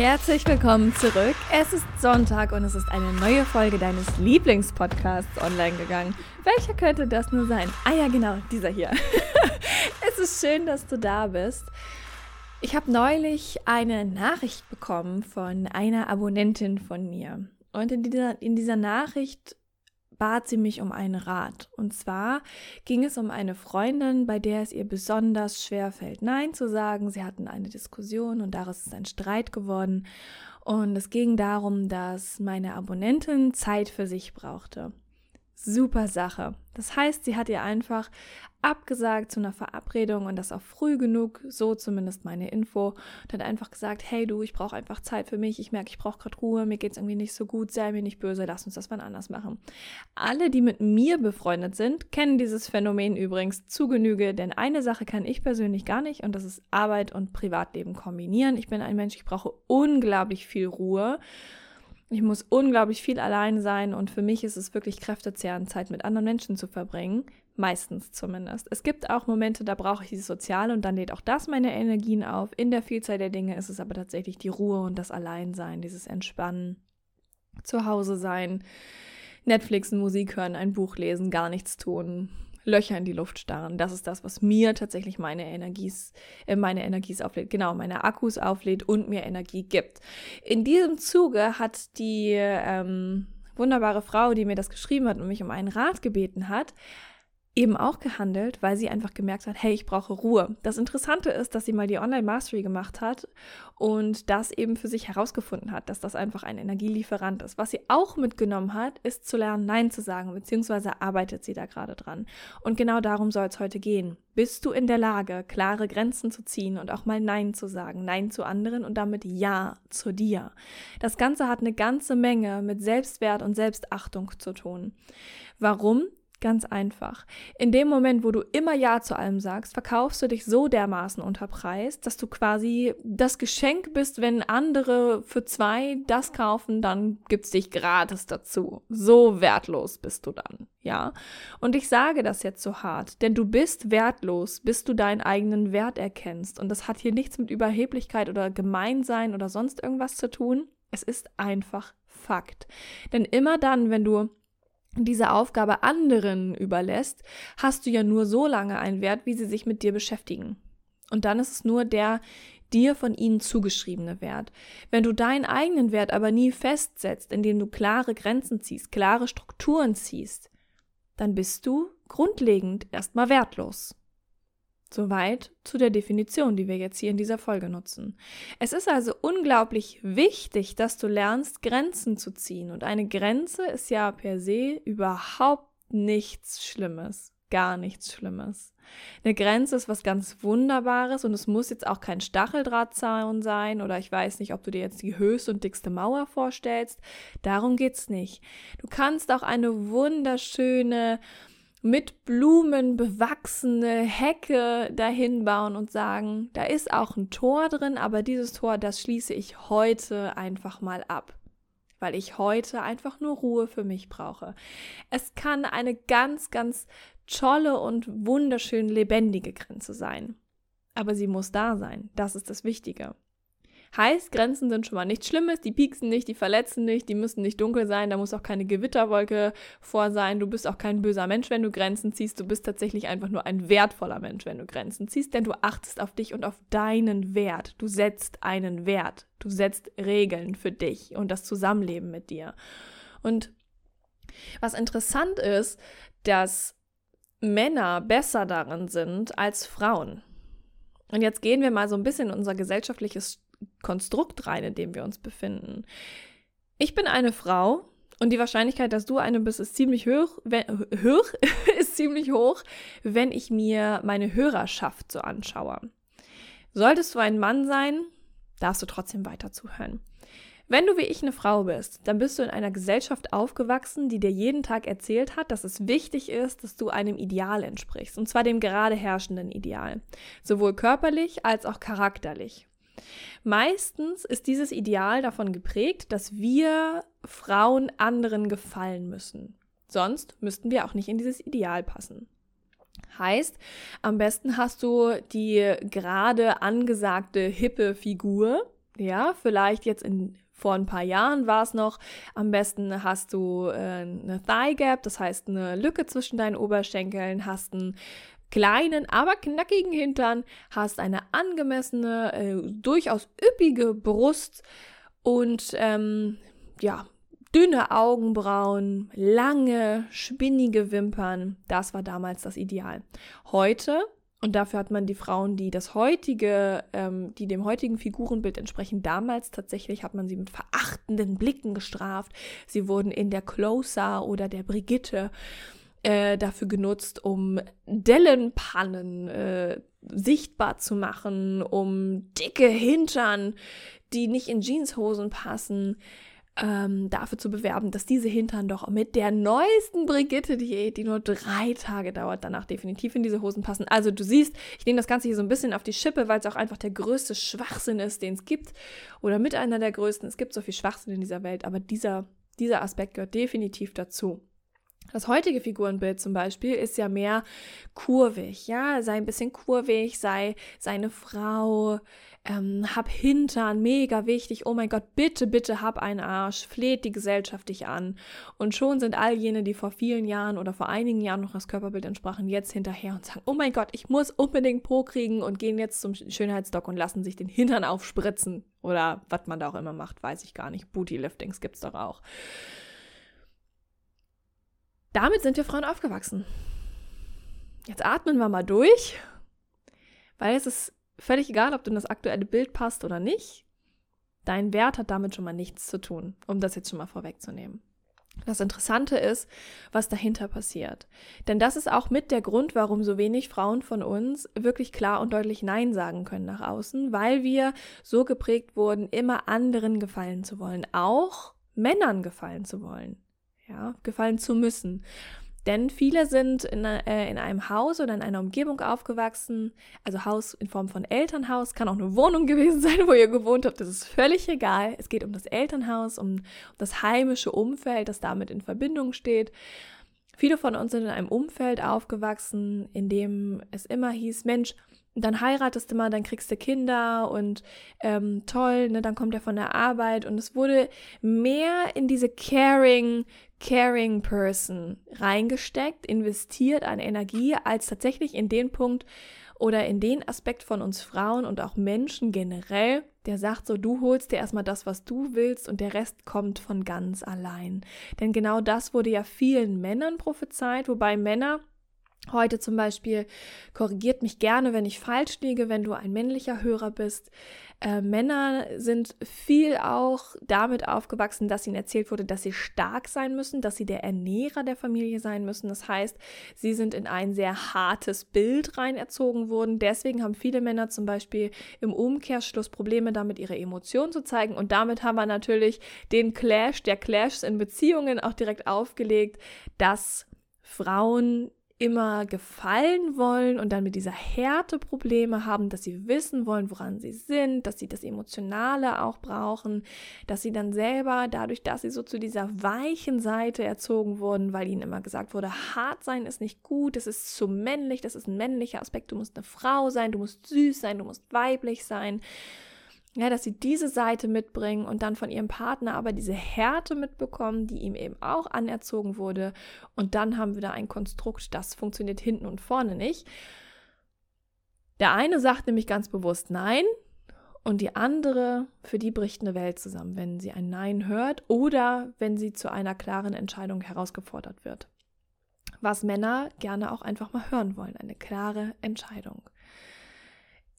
Herzlich willkommen zurück. Es ist Sonntag und es ist eine neue Folge deines Lieblingspodcasts online gegangen. Welcher könnte das nur sein? Ah ja, genau, dieser hier. es ist schön, dass du da bist. Ich habe neulich eine Nachricht bekommen von einer Abonnentin von mir. Und in dieser, in dieser Nachricht bat sie mich um einen Rat. Und zwar ging es um eine Freundin, bei der es ihr besonders schwer fällt, Nein zu sagen. Sie hatten eine Diskussion und daraus ist ein Streit geworden. Und es ging darum, dass meine Abonnentin Zeit für sich brauchte. Super Sache. Das heißt, sie hat ihr einfach abgesagt zu einer Verabredung und das auch früh genug, so zumindest meine Info, und hat einfach gesagt, hey du, ich brauche einfach Zeit für mich, ich merke, ich brauche gerade Ruhe, mir geht es irgendwie nicht so gut, sei mir nicht böse, lass uns das wann anders machen. Alle, die mit mir befreundet sind, kennen dieses Phänomen übrigens zu Genüge, denn eine Sache kann ich persönlich gar nicht und das ist Arbeit und Privatleben kombinieren. Ich bin ein Mensch, ich brauche unglaublich viel Ruhe. Ich muss unglaublich viel allein sein und für mich ist es wirklich kräftezehrend, Zeit mit anderen Menschen zu verbringen. Meistens zumindest. Es gibt auch Momente, da brauche ich dieses Soziale und dann lädt auch das meine Energien auf. In der Vielzahl der Dinge ist es aber tatsächlich die Ruhe und das Alleinsein, dieses Entspannen, zu Hause sein, Netflixen, Musik hören, ein Buch lesen, gar nichts tun, Löcher in die Luft starren. Das ist das, was mir tatsächlich meine Energies, äh, meine Energies auflädt, genau, meine Akkus auflädt und mir Energie gibt. In diesem Zuge hat die ähm, wunderbare Frau, die mir das geschrieben hat und mich um einen Rat gebeten hat, eben auch gehandelt, weil sie einfach gemerkt hat, hey, ich brauche Ruhe. Das Interessante ist, dass sie mal die Online Mastery gemacht hat und das eben für sich herausgefunden hat, dass das einfach ein Energielieferant ist. Was sie auch mitgenommen hat, ist zu lernen, Nein zu sagen, beziehungsweise arbeitet sie da gerade dran. Und genau darum soll es heute gehen. Bist du in der Lage, klare Grenzen zu ziehen und auch mal Nein zu sagen, Nein zu anderen und damit Ja zu dir? Das Ganze hat eine ganze Menge mit Selbstwert und Selbstachtung zu tun. Warum? Ganz einfach. In dem Moment, wo du immer Ja zu allem sagst, verkaufst du dich so dermaßen unter Preis, dass du quasi das Geschenk bist, wenn andere für zwei das kaufen, dann gibt's dich gratis dazu. So wertlos bist du dann, ja? Und ich sage das jetzt so hart, denn du bist wertlos, bis du deinen eigenen Wert erkennst. Und das hat hier nichts mit Überheblichkeit oder Gemeinsein oder sonst irgendwas zu tun. Es ist einfach Fakt. Denn immer dann, wenn du diese Aufgabe anderen überlässt, hast du ja nur so lange einen Wert, wie sie sich mit dir beschäftigen. Und dann ist es nur der dir von ihnen zugeschriebene Wert. Wenn du deinen eigenen Wert aber nie festsetzt, indem du klare Grenzen ziehst, klare Strukturen ziehst, dann bist du grundlegend erstmal wertlos. Soweit zu der Definition, die wir jetzt hier in dieser Folge nutzen. Es ist also unglaublich wichtig, dass du lernst, Grenzen zu ziehen. Und eine Grenze ist ja per se überhaupt nichts Schlimmes. Gar nichts Schlimmes. Eine Grenze ist was ganz Wunderbares und es muss jetzt auch kein Stacheldrahtzaun sein oder ich weiß nicht, ob du dir jetzt die höchste und dickste Mauer vorstellst. Darum geht's nicht. Du kannst auch eine wunderschöne mit Blumen bewachsene Hecke dahin bauen und sagen, da ist auch ein Tor drin, aber dieses Tor, das schließe ich heute einfach mal ab, weil ich heute einfach nur Ruhe für mich brauche. Es kann eine ganz, ganz tolle und wunderschön lebendige Grenze sein. Aber sie muss da sein. Das ist das Wichtige. Heißt, Grenzen sind schon mal nichts Schlimmes, die pieksen nicht, die verletzen nicht, die müssen nicht dunkel sein, da muss auch keine Gewitterwolke vor sein, du bist auch kein böser Mensch, wenn du Grenzen ziehst, du bist tatsächlich einfach nur ein wertvoller Mensch, wenn du Grenzen ziehst, denn du achtest auf dich und auf deinen Wert. Du setzt einen Wert, du setzt Regeln für dich und das Zusammenleben mit dir. Und was interessant ist, dass Männer besser darin sind als Frauen. Und jetzt gehen wir mal so ein bisschen in unser gesellschaftliches Konstrukt rein, in dem wir uns befinden. Ich bin eine Frau und die Wahrscheinlichkeit, dass du eine bist, ist ziemlich hoch, wenn, hoch ist ziemlich hoch, wenn ich mir meine Hörerschaft so anschaue. Solltest du ein Mann sein, darfst du trotzdem weiter zuhören. Wenn du wie ich eine Frau bist, dann bist du in einer Gesellschaft aufgewachsen, die dir jeden Tag erzählt hat, dass es wichtig ist, dass du einem Ideal entsprichst, und zwar dem gerade herrschenden Ideal, sowohl körperlich als auch charakterlich. Meistens ist dieses Ideal davon geprägt, dass wir Frauen anderen gefallen müssen. Sonst müssten wir auch nicht in dieses Ideal passen. Heißt, am besten hast du die gerade angesagte hippe Figur, ja, vielleicht jetzt in vor ein paar Jahren war es noch, am besten hast du äh, eine Thigh Gap, das heißt eine Lücke zwischen deinen Oberschenkeln, hast einen kleinen, aber knackigen Hintern, hast eine angemessene, äh, durchaus üppige Brust und ähm, ja, dünne Augenbrauen, lange, spinnige Wimpern. Das war damals das Ideal. Heute und dafür hat man die Frauen, die das heutige, ähm, die dem heutigen Figurenbild entsprechen, damals tatsächlich hat man sie mit verachtenden Blicken gestraft. Sie wurden in der Closer oder der Brigitte äh, dafür genutzt, um Dellenpannen äh, sichtbar zu machen, um dicke Hintern, die nicht in Jeanshosen passen, ähm, dafür zu bewerben, dass diese Hintern doch mit der neuesten Brigitte-Diät, die nur drei Tage dauert, danach definitiv in diese Hosen passen. Also du siehst, ich nehme das Ganze hier so ein bisschen auf die Schippe, weil es auch einfach der größte Schwachsinn ist, den es gibt. Oder mit einer der größten. Es gibt so viel Schwachsinn in dieser Welt, aber dieser, dieser Aspekt gehört definitiv dazu. Das heutige Figurenbild zum Beispiel ist ja mehr kurvig, ja, sei ein bisschen kurvig, sei seine Frau, ähm, hab Hintern, mega wichtig, oh mein Gott, bitte, bitte hab einen Arsch, fleht die Gesellschaft dich an. Und schon sind all jene, die vor vielen Jahren oder vor einigen Jahren noch das Körperbild entsprachen, jetzt hinterher und sagen, oh mein Gott, ich muss unbedingt Po kriegen und gehen jetzt zum Schönheitsdoc und lassen sich den Hintern aufspritzen. Oder was man da auch immer macht, weiß ich gar nicht. Booty-Liftings gibt's doch auch. Damit sind wir Frauen aufgewachsen. Jetzt atmen wir mal durch, weil es ist völlig egal, ob du in das aktuelle Bild passt oder nicht. Dein Wert hat damit schon mal nichts zu tun, um das jetzt schon mal vorwegzunehmen. Das Interessante ist, was dahinter passiert. Denn das ist auch mit der Grund, warum so wenig Frauen von uns wirklich klar und deutlich Nein sagen können nach außen, weil wir so geprägt wurden, immer anderen gefallen zu wollen, auch Männern gefallen zu wollen ja, gefallen zu müssen. Denn viele sind in, äh, in, einem Haus oder in einer Umgebung aufgewachsen, also Haus in Form von Elternhaus, kann auch eine Wohnung gewesen sein, wo ihr gewohnt habt, das ist völlig egal. Es geht um das Elternhaus, um, das heimische Umfeld, das damit in Verbindung steht. Viele von uns sind in einem Umfeld aufgewachsen, in dem es immer hieß, Mensch, dann heiratest du mal, dann kriegst du Kinder und ähm, toll, ne, dann kommt er von der Arbeit und es wurde mehr in diese caring, caring person reingesteckt, investiert an Energie, als tatsächlich in den Punkt oder in den Aspekt von uns Frauen und auch Menschen generell, der sagt so, du holst dir erstmal das, was du willst und der Rest kommt von ganz allein. Denn genau das wurde ja vielen Männern prophezeit, wobei Männer Heute zum Beispiel korrigiert mich gerne, wenn ich falsch liege, wenn du ein männlicher Hörer bist. Äh, Männer sind viel auch damit aufgewachsen, dass ihnen erzählt wurde, dass sie stark sein müssen, dass sie der Ernährer der Familie sein müssen. Das heißt, sie sind in ein sehr hartes Bild rein erzogen worden. Deswegen haben viele Männer zum Beispiel im Umkehrschluss Probleme damit, ihre Emotionen zu zeigen. Und damit haben wir natürlich den Clash der Clashs in Beziehungen auch direkt aufgelegt, dass Frauen immer gefallen wollen und dann mit dieser Härte Probleme haben, dass sie wissen wollen, woran sie sind, dass sie das Emotionale auch brauchen, dass sie dann selber, dadurch, dass sie so zu dieser weichen Seite erzogen wurden, weil ihnen immer gesagt wurde, hart sein ist nicht gut, es ist zu männlich, das ist ein männlicher Aspekt, du musst eine Frau sein, du musst süß sein, du musst weiblich sein ja, dass sie diese Seite mitbringen und dann von ihrem Partner aber diese Härte mitbekommen, die ihm eben auch anerzogen wurde. Und dann haben wir da ein Konstrukt, das funktioniert hinten und vorne nicht. Der eine sagt nämlich ganz bewusst Nein und die andere, für die bricht eine Welt zusammen, wenn sie ein Nein hört oder wenn sie zu einer klaren Entscheidung herausgefordert wird. Was Männer gerne auch einfach mal hören wollen, eine klare Entscheidung.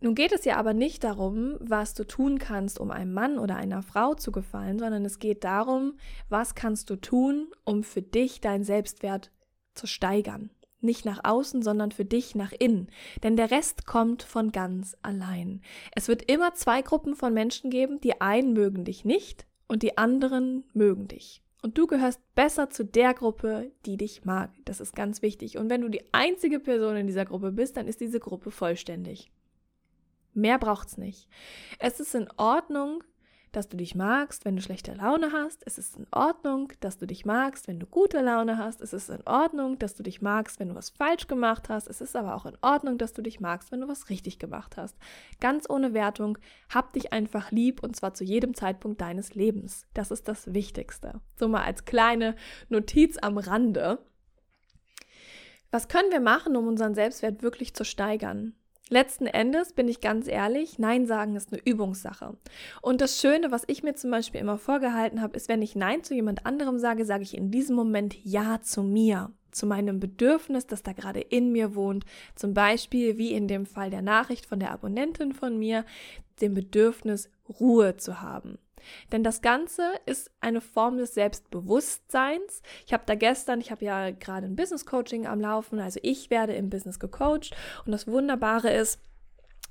Nun geht es ja aber nicht darum, was du tun kannst, um einem Mann oder einer Frau zu gefallen, sondern es geht darum, was kannst du tun, um für dich deinen Selbstwert zu steigern. Nicht nach außen, sondern für dich nach innen. Denn der Rest kommt von ganz allein. Es wird immer zwei Gruppen von Menschen geben. Die einen mögen dich nicht und die anderen mögen dich. Und du gehörst besser zu der Gruppe, die dich mag. Das ist ganz wichtig. Und wenn du die einzige Person in dieser Gruppe bist, dann ist diese Gruppe vollständig. Mehr braucht's nicht. Es ist in Ordnung, dass du dich magst, wenn du schlechte Laune hast. Es ist in Ordnung, dass du dich magst, wenn du gute Laune hast. Es ist in Ordnung, dass du dich magst, wenn du was falsch gemacht hast. Es ist aber auch in Ordnung, dass du dich magst, wenn du was richtig gemacht hast. Ganz ohne Wertung, hab dich einfach lieb und zwar zu jedem Zeitpunkt deines Lebens. Das ist das Wichtigste. So mal als kleine Notiz am Rande. Was können wir machen, um unseren Selbstwert wirklich zu steigern? Letzten Endes bin ich ganz ehrlich, Nein sagen ist eine Übungssache. Und das Schöne, was ich mir zum Beispiel immer vorgehalten habe, ist, wenn ich Nein zu jemand anderem sage, sage ich in diesem Moment Ja zu mir, zu meinem Bedürfnis, das da gerade in mir wohnt. Zum Beispiel, wie in dem Fall der Nachricht von der Abonnentin von mir, dem Bedürfnis, Ruhe zu haben. Denn das Ganze ist eine Form des Selbstbewusstseins. Ich habe da gestern, ich habe ja gerade ein Business Coaching am Laufen, also ich werde im Business gecoacht und das Wunderbare ist,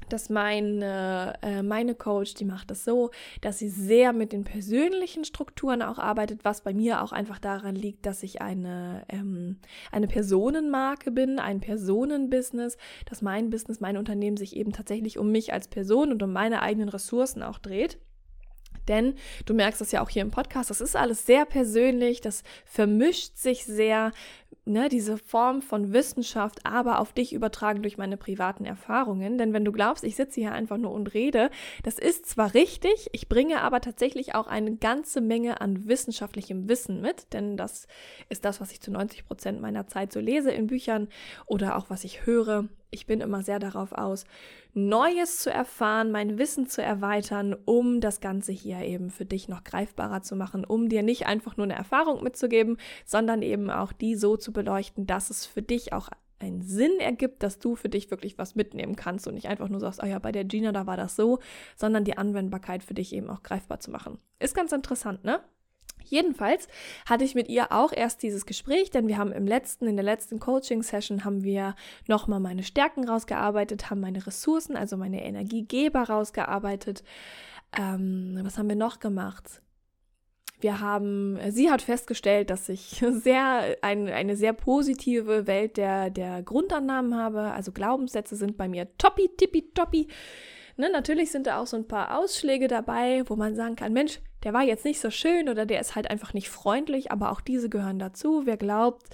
dass meine, äh, meine Coach, die macht das so, dass sie sehr mit den persönlichen Strukturen auch arbeitet, was bei mir auch einfach daran liegt, dass ich eine, ähm, eine Personenmarke bin, ein Personenbusiness, dass mein Business, mein Unternehmen sich eben tatsächlich um mich als Person und um meine eigenen Ressourcen auch dreht. Denn du merkst das ja auch hier im Podcast, das ist alles sehr persönlich, das vermischt sich sehr, ne, diese Form von Wissenschaft, aber auf dich übertragen durch meine privaten Erfahrungen. Denn wenn du glaubst, ich sitze hier einfach nur und rede, das ist zwar richtig, ich bringe aber tatsächlich auch eine ganze Menge an wissenschaftlichem Wissen mit, denn das ist das, was ich zu 90 Prozent meiner Zeit so lese in Büchern oder auch was ich höre ich bin immer sehr darauf aus, Neues zu erfahren, mein Wissen zu erweitern, um das Ganze hier eben für dich noch greifbarer zu machen, um dir nicht einfach nur eine Erfahrung mitzugeben, sondern eben auch die so zu beleuchten, dass es für dich auch einen Sinn ergibt, dass du für dich wirklich was mitnehmen kannst und nicht einfach nur sagst, oh ja, bei der Gina, da war das so, sondern die Anwendbarkeit für dich eben auch greifbar zu machen. Ist ganz interessant, ne? Jedenfalls hatte ich mit ihr auch erst dieses Gespräch, denn wir haben im letzten, in der letzten Coaching-Session haben wir nochmal meine Stärken rausgearbeitet, haben meine Ressourcen, also meine Energiegeber rausgearbeitet. Ähm, was haben wir noch gemacht? Wir haben, sie hat festgestellt, dass ich sehr, ein, eine sehr positive Welt der, der Grundannahmen habe. Also Glaubenssätze sind bei mir toppi, tippi, toppi. Ne, natürlich sind da auch so ein paar Ausschläge dabei, wo man sagen kann, Mensch, der war jetzt nicht so schön oder der ist halt einfach nicht freundlich, aber auch diese gehören dazu. Wer glaubt,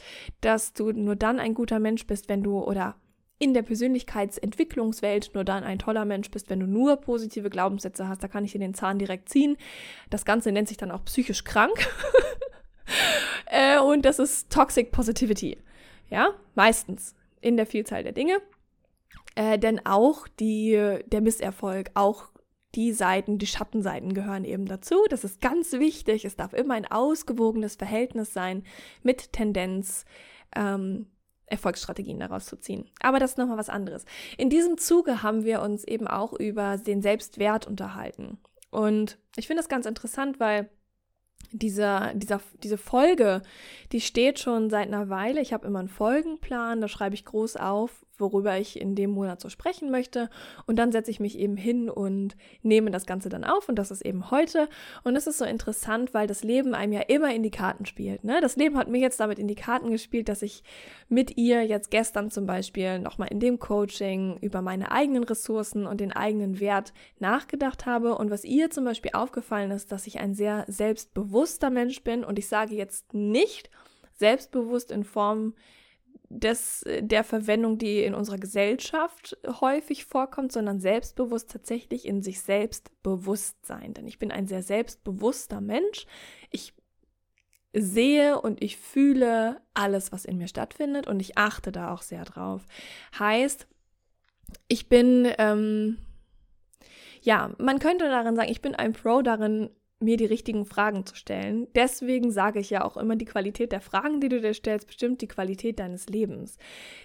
dass du nur dann ein guter Mensch bist, wenn du oder in der Persönlichkeitsentwicklungswelt nur dann ein toller Mensch bist, wenn du nur positive Glaubenssätze hast, da kann ich dir den Zahn direkt ziehen. Das Ganze nennt sich dann auch psychisch krank. äh, und das ist Toxic Positivity. Ja, meistens in der Vielzahl der Dinge. Äh, denn auch die, der Misserfolg, auch die Seiten, die Schattenseiten gehören eben dazu. Das ist ganz wichtig. Es darf immer ein ausgewogenes Verhältnis sein mit Tendenz, ähm, Erfolgsstrategien daraus zu ziehen. Aber das ist nochmal was anderes. In diesem Zuge haben wir uns eben auch über den Selbstwert unterhalten. Und ich finde das ganz interessant, weil dieser, dieser, diese Folge, die steht schon seit einer Weile. Ich habe immer einen Folgenplan, da schreibe ich groß auf, worüber ich in dem Monat so sprechen möchte. Und dann setze ich mich eben hin und nehme das Ganze dann auf. Und das ist eben heute. Und es ist so interessant, weil das Leben einem ja immer in die Karten spielt. Ne? Das Leben hat mir jetzt damit in die Karten gespielt, dass ich mit ihr jetzt gestern zum Beispiel nochmal in dem Coaching über meine eigenen Ressourcen und den eigenen Wert nachgedacht habe. Und was ihr zum Beispiel aufgefallen ist, dass ich ein sehr selbstbewusster Mensch bin. Und ich sage jetzt nicht selbstbewusst in Form des, der Verwendung, die in unserer Gesellschaft häufig vorkommt, sondern selbstbewusst tatsächlich in sich selbst bewusst sein. Denn ich bin ein sehr selbstbewusster Mensch. Ich sehe und ich fühle alles, was in mir stattfindet und ich achte da auch sehr drauf. Heißt, ich bin, ähm, ja, man könnte darin sagen, ich bin ein Pro darin, mir die richtigen Fragen zu stellen. Deswegen sage ich ja auch immer, die Qualität der Fragen, die du dir stellst, bestimmt die Qualität deines Lebens.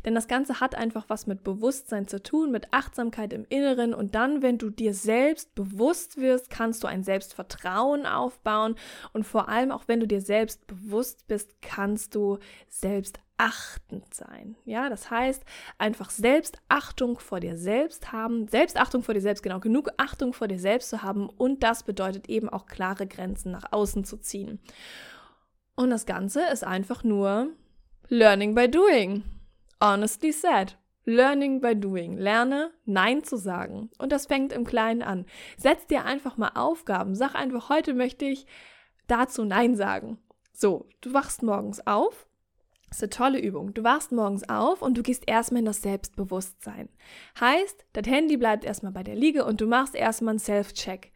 Denn das Ganze hat einfach was mit Bewusstsein zu tun, mit Achtsamkeit im Inneren und dann, wenn du dir selbst bewusst wirst, kannst du ein Selbstvertrauen aufbauen und vor allem auch wenn du dir selbst bewusst bist, kannst du selbst selbstachtend sein. Ja, das heißt, einfach Selbstachtung vor dir selbst haben, Selbstachtung vor dir selbst, genau, genug Achtung vor dir selbst zu haben und das bedeutet eben auch klare Grenzen nach außen zu ziehen. Und das Ganze ist einfach nur Learning by Doing. Honestly said. Learning by doing. Lerne Nein zu sagen. Und das fängt im Kleinen an. Setz dir einfach mal Aufgaben. Sag einfach, heute möchte ich dazu Nein sagen. So, du wachst morgens auf. Ist eine tolle Übung. Du wachst morgens auf und du gehst erstmal in das Selbstbewusstsein. Heißt, das Handy bleibt erstmal bei der Liege und du machst erstmal einen Self-Check.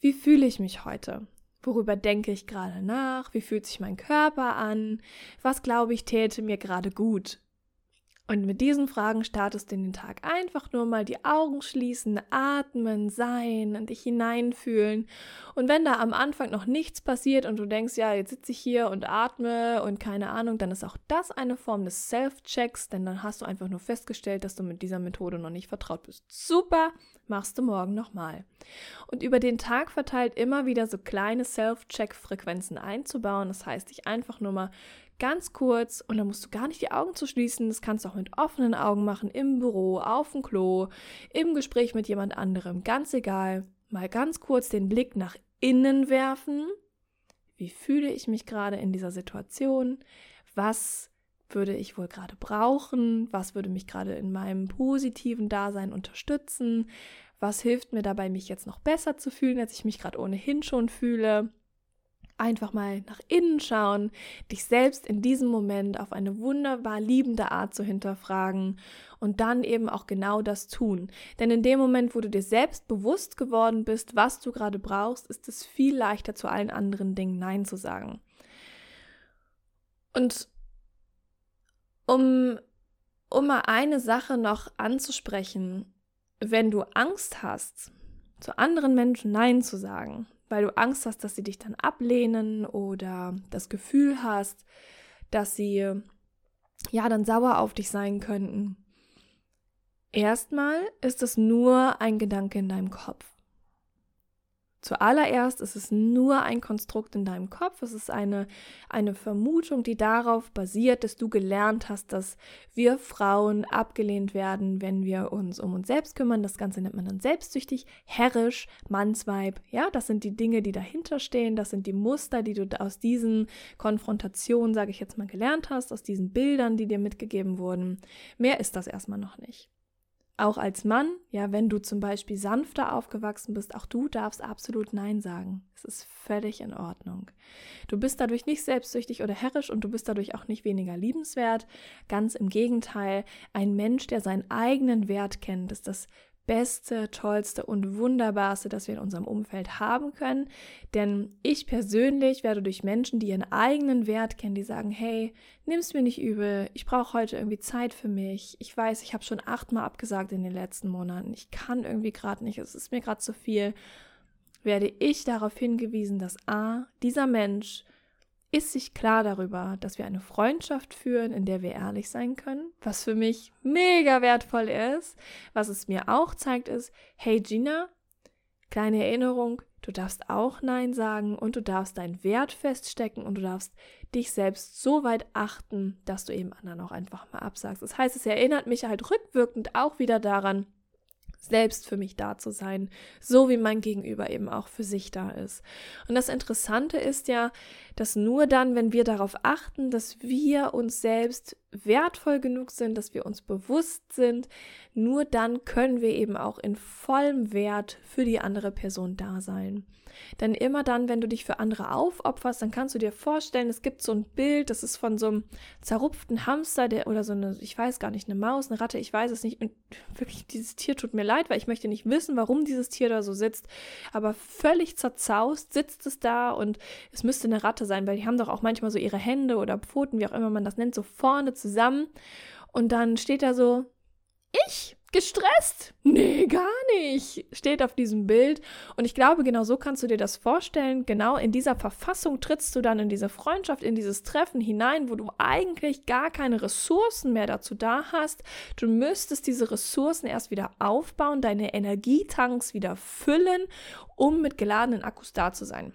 Wie fühle ich mich heute? Worüber denke ich gerade nach? Wie fühlt sich mein Körper an? Was glaube ich täte mir gerade gut? Und mit diesen Fragen startest du in den Tag. Einfach nur mal die Augen schließen, atmen, sein und dich hineinfühlen. Und wenn da am Anfang noch nichts passiert und du denkst, ja, jetzt sitze ich hier und atme und keine Ahnung, dann ist auch das eine Form des Self-Checks, denn dann hast du einfach nur festgestellt, dass du mit dieser Methode noch nicht vertraut bist. Super, machst du morgen nochmal. Und über den Tag verteilt immer wieder so kleine Self-Check-Frequenzen einzubauen. Das heißt, dich einfach nur mal ganz kurz und dann musst du gar nicht die Augen zu schließen. Das kannst du auch mit offenen Augen machen, im Büro, auf dem Klo, im Gespräch mit jemand anderem, ganz egal. Mal ganz kurz den Blick nach innen werfen. Wie fühle ich mich gerade in dieser Situation? Was würde ich wohl gerade brauchen? Was würde mich gerade in meinem positiven Dasein unterstützen? Was hilft mir dabei, mich jetzt noch besser zu fühlen, als ich mich gerade ohnehin schon fühle? Einfach mal nach innen schauen, dich selbst in diesem Moment auf eine wunderbar liebende Art zu hinterfragen und dann eben auch genau das tun. Denn in dem Moment, wo du dir selbst bewusst geworden bist, was du gerade brauchst, ist es viel leichter zu allen anderen Dingen Nein zu sagen. Und um, um mal eine Sache noch anzusprechen, wenn du Angst hast, zu anderen Menschen Nein zu sagen, weil du Angst hast, dass sie dich dann ablehnen oder das Gefühl hast, dass sie ja dann sauer auf dich sein könnten. Erstmal ist es nur ein Gedanke in deinem Kopf. Zuallererst ist es nur ein Konstrukt in deinem Kopf. Es ist eine, eine Vermutung, die darauf basiert, dass du gelernt hast, dass wir Frauen abgelehnt werden, wenn wir uns um uns selbst kümmern. Das Ganze nennt man dann selbstsüchtig, herrisch, Mannsweib. Ja, das sind die Dinge, die dahinter stehen. Das sind die Muster, die du aus diesen Konfrontationen, sage ich jetzt mal, gelernt hast, aus diesen Bildern, die dir mitgegeben wurden. Mehr ist das erstmal noch nicht. Auch als Mann, ja, wenn du zum Beispiel sanfter aufgewachsen bist, auch du darfst absolut Nein sagen. Es ist völlig in Ordnung. Du bist dadurch nicht selbstsüchtig oder herrisch und du bist dadurch auch nicht weniger liebenswert. Ganz im Gegenteil, ein Mensch, der seinen eigenen Wert kennt, ist das Beste, Tollste und Wunderbarste, das wir in unserem Umfeld haben können. Denn ich persönlich werde durch Menschen, die ihren eigenen Wert kennen, die sagen, hey, nimm's mir nicht übel, ich brauche heute irgendwie Zeit für mich. Ich weiß, ich habe schon achtmal abgesagt in den letzten Monaten. Ich kann irgendwie gerade nicht, es ist mir gerade zu viel. Werde ich darauf hingewiesen, dass A, dieser Mensch ist sich klar darüber, dass wir eine Freundschaft führen, in der wir ehrlich sein können, was für mich mega wertvoll ist. Was es mir auch zeigt, ist, hey Gina, kleine Erinnerung, du darfst auch Nein sagen und du darfst deinen Wert feststecken und du darfst dich selbst so weit achten, dass du eben anderen auch einfach mal absagst. Das heißt, es erinnert mich halt rückwirkend auch wieder daran, selbst für mich da zu sein, so wie mein Gegenüber eben auch für sich da ist. Und das Interessante ist ja, dass nur dann, wenn wir darauf achten, dass wir uns selbst wertvoll genug sind, dass wir uns bewusst sind, nur dann können wir eben auch in vollem Wert für die andere Person da sein. Denn immer dann, wenn du dich für andere aufopferst, dann kannst du dir vorstellen, es gibt so ein Bild, das ist von so einem zerrupften Hamster der, oder so eine, ich weiß gar nicht, eine Maus, eine Ratte, ich weiß es nicht. Und wirklich, dieses Tier tut mir leid, weil ich möchte nicht wissen, warum dieses Tier da so sitzt. Aber völlig zerzaust sitzt es da und es müsste eine Ratte sein, weil die haben doch auch manchmal so ihre Hände oder Pfoten, wie auch immer man das nennt, so vorne zusammen. Und dann steht da so, ich gestresst? Nee, gar nicht. Steht auf diesem Bild. Und ich glaube, genau so kannst du dir das vorstellen. Genau in dieser Verfassung trittst du dann in diese Freundschaft, in dieses Treffen hinein, wo du eigentlich gar keine Ressourcen mehr dazu da hast. Du müsstest diese Ressourcen erst wieder aufbauen, deine Energietanks wieder füllen, um mit geladenen Akkus da zu sein.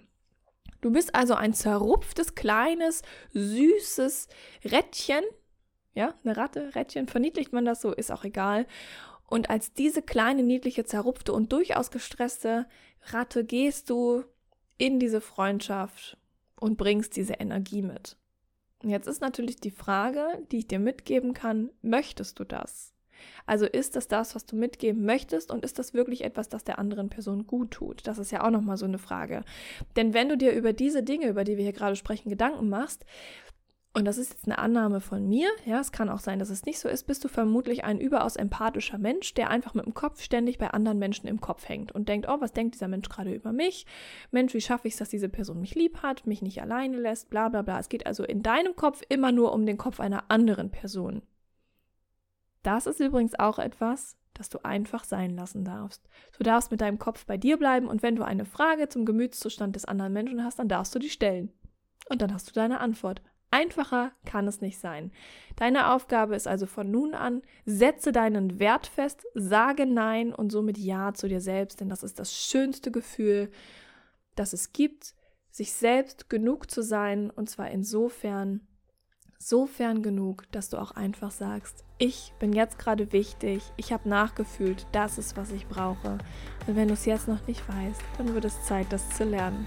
Du bist also ein zerrupftes, kleines, süßes Rädchen, Ja, eine Ratte, Rädchen, verniedlicht man das so, ist auch egal. Und als diese kleine, niedliche, zerrupfte und durchaus gestresste Ratte gehst du in diese Freundschaft und bringst diese Energie mit. Und jetzt ist natürlich die Frage, die ich dir mitgeben kann, möchtest du das? Also ist das das, was du mitgeben möchtest und ist das wirklich etwas, das der anderen Person gut tut? Das ist ja auch nochmal so eine Frage. Denn wenn du dir über diese Dinge, über die wir hier gerade sprechen, Gedanken machst, und das ist jetzt eine Annahme von mir, ja, es kann auch sein, dass es nicht so ist, bist du vermutlich ein überaus empathischer Mensch, der einfach mit dem Kopf ständig bei anderen Menschen im Kopf hängt und denkt, oh, was denkt dieser Mensch gerade über mich? Mensch, wie schaffe ich es, dass diese Person mich lieb hat, mich nicht alleine lässt, bla bla bla. Es geht also in deinem Kopf immer nur um den Kopf einer anderen Person. Das ist übrigens auch etwas, das du einfach sein lassen darfst. Du darfst mit deinem Kopf bei dir bleiben und wenn du eine Frage zum Gemütszustand des anderen Menschen hast, dann darfst du die stellen. Und dann hast du deine Antwort. Einfacher kann es nicht sein. Deine Aufgabe ist also von nun an, setze deinen Wert fest, sage Nein und somit Ja zu dir selbst, denn das ist das schönste Gefühl, das es gibt, sich selbst genug zu sein und zwar insofern, sofern genug, dass du auch einfach sagst, ich bin jetzt gerade wichtig, ich habe nachgefühlt, das ist, was ich brauche. Und wenn du es jetzt noch nicht weißt, dann wird es Zeit, das zu lernen.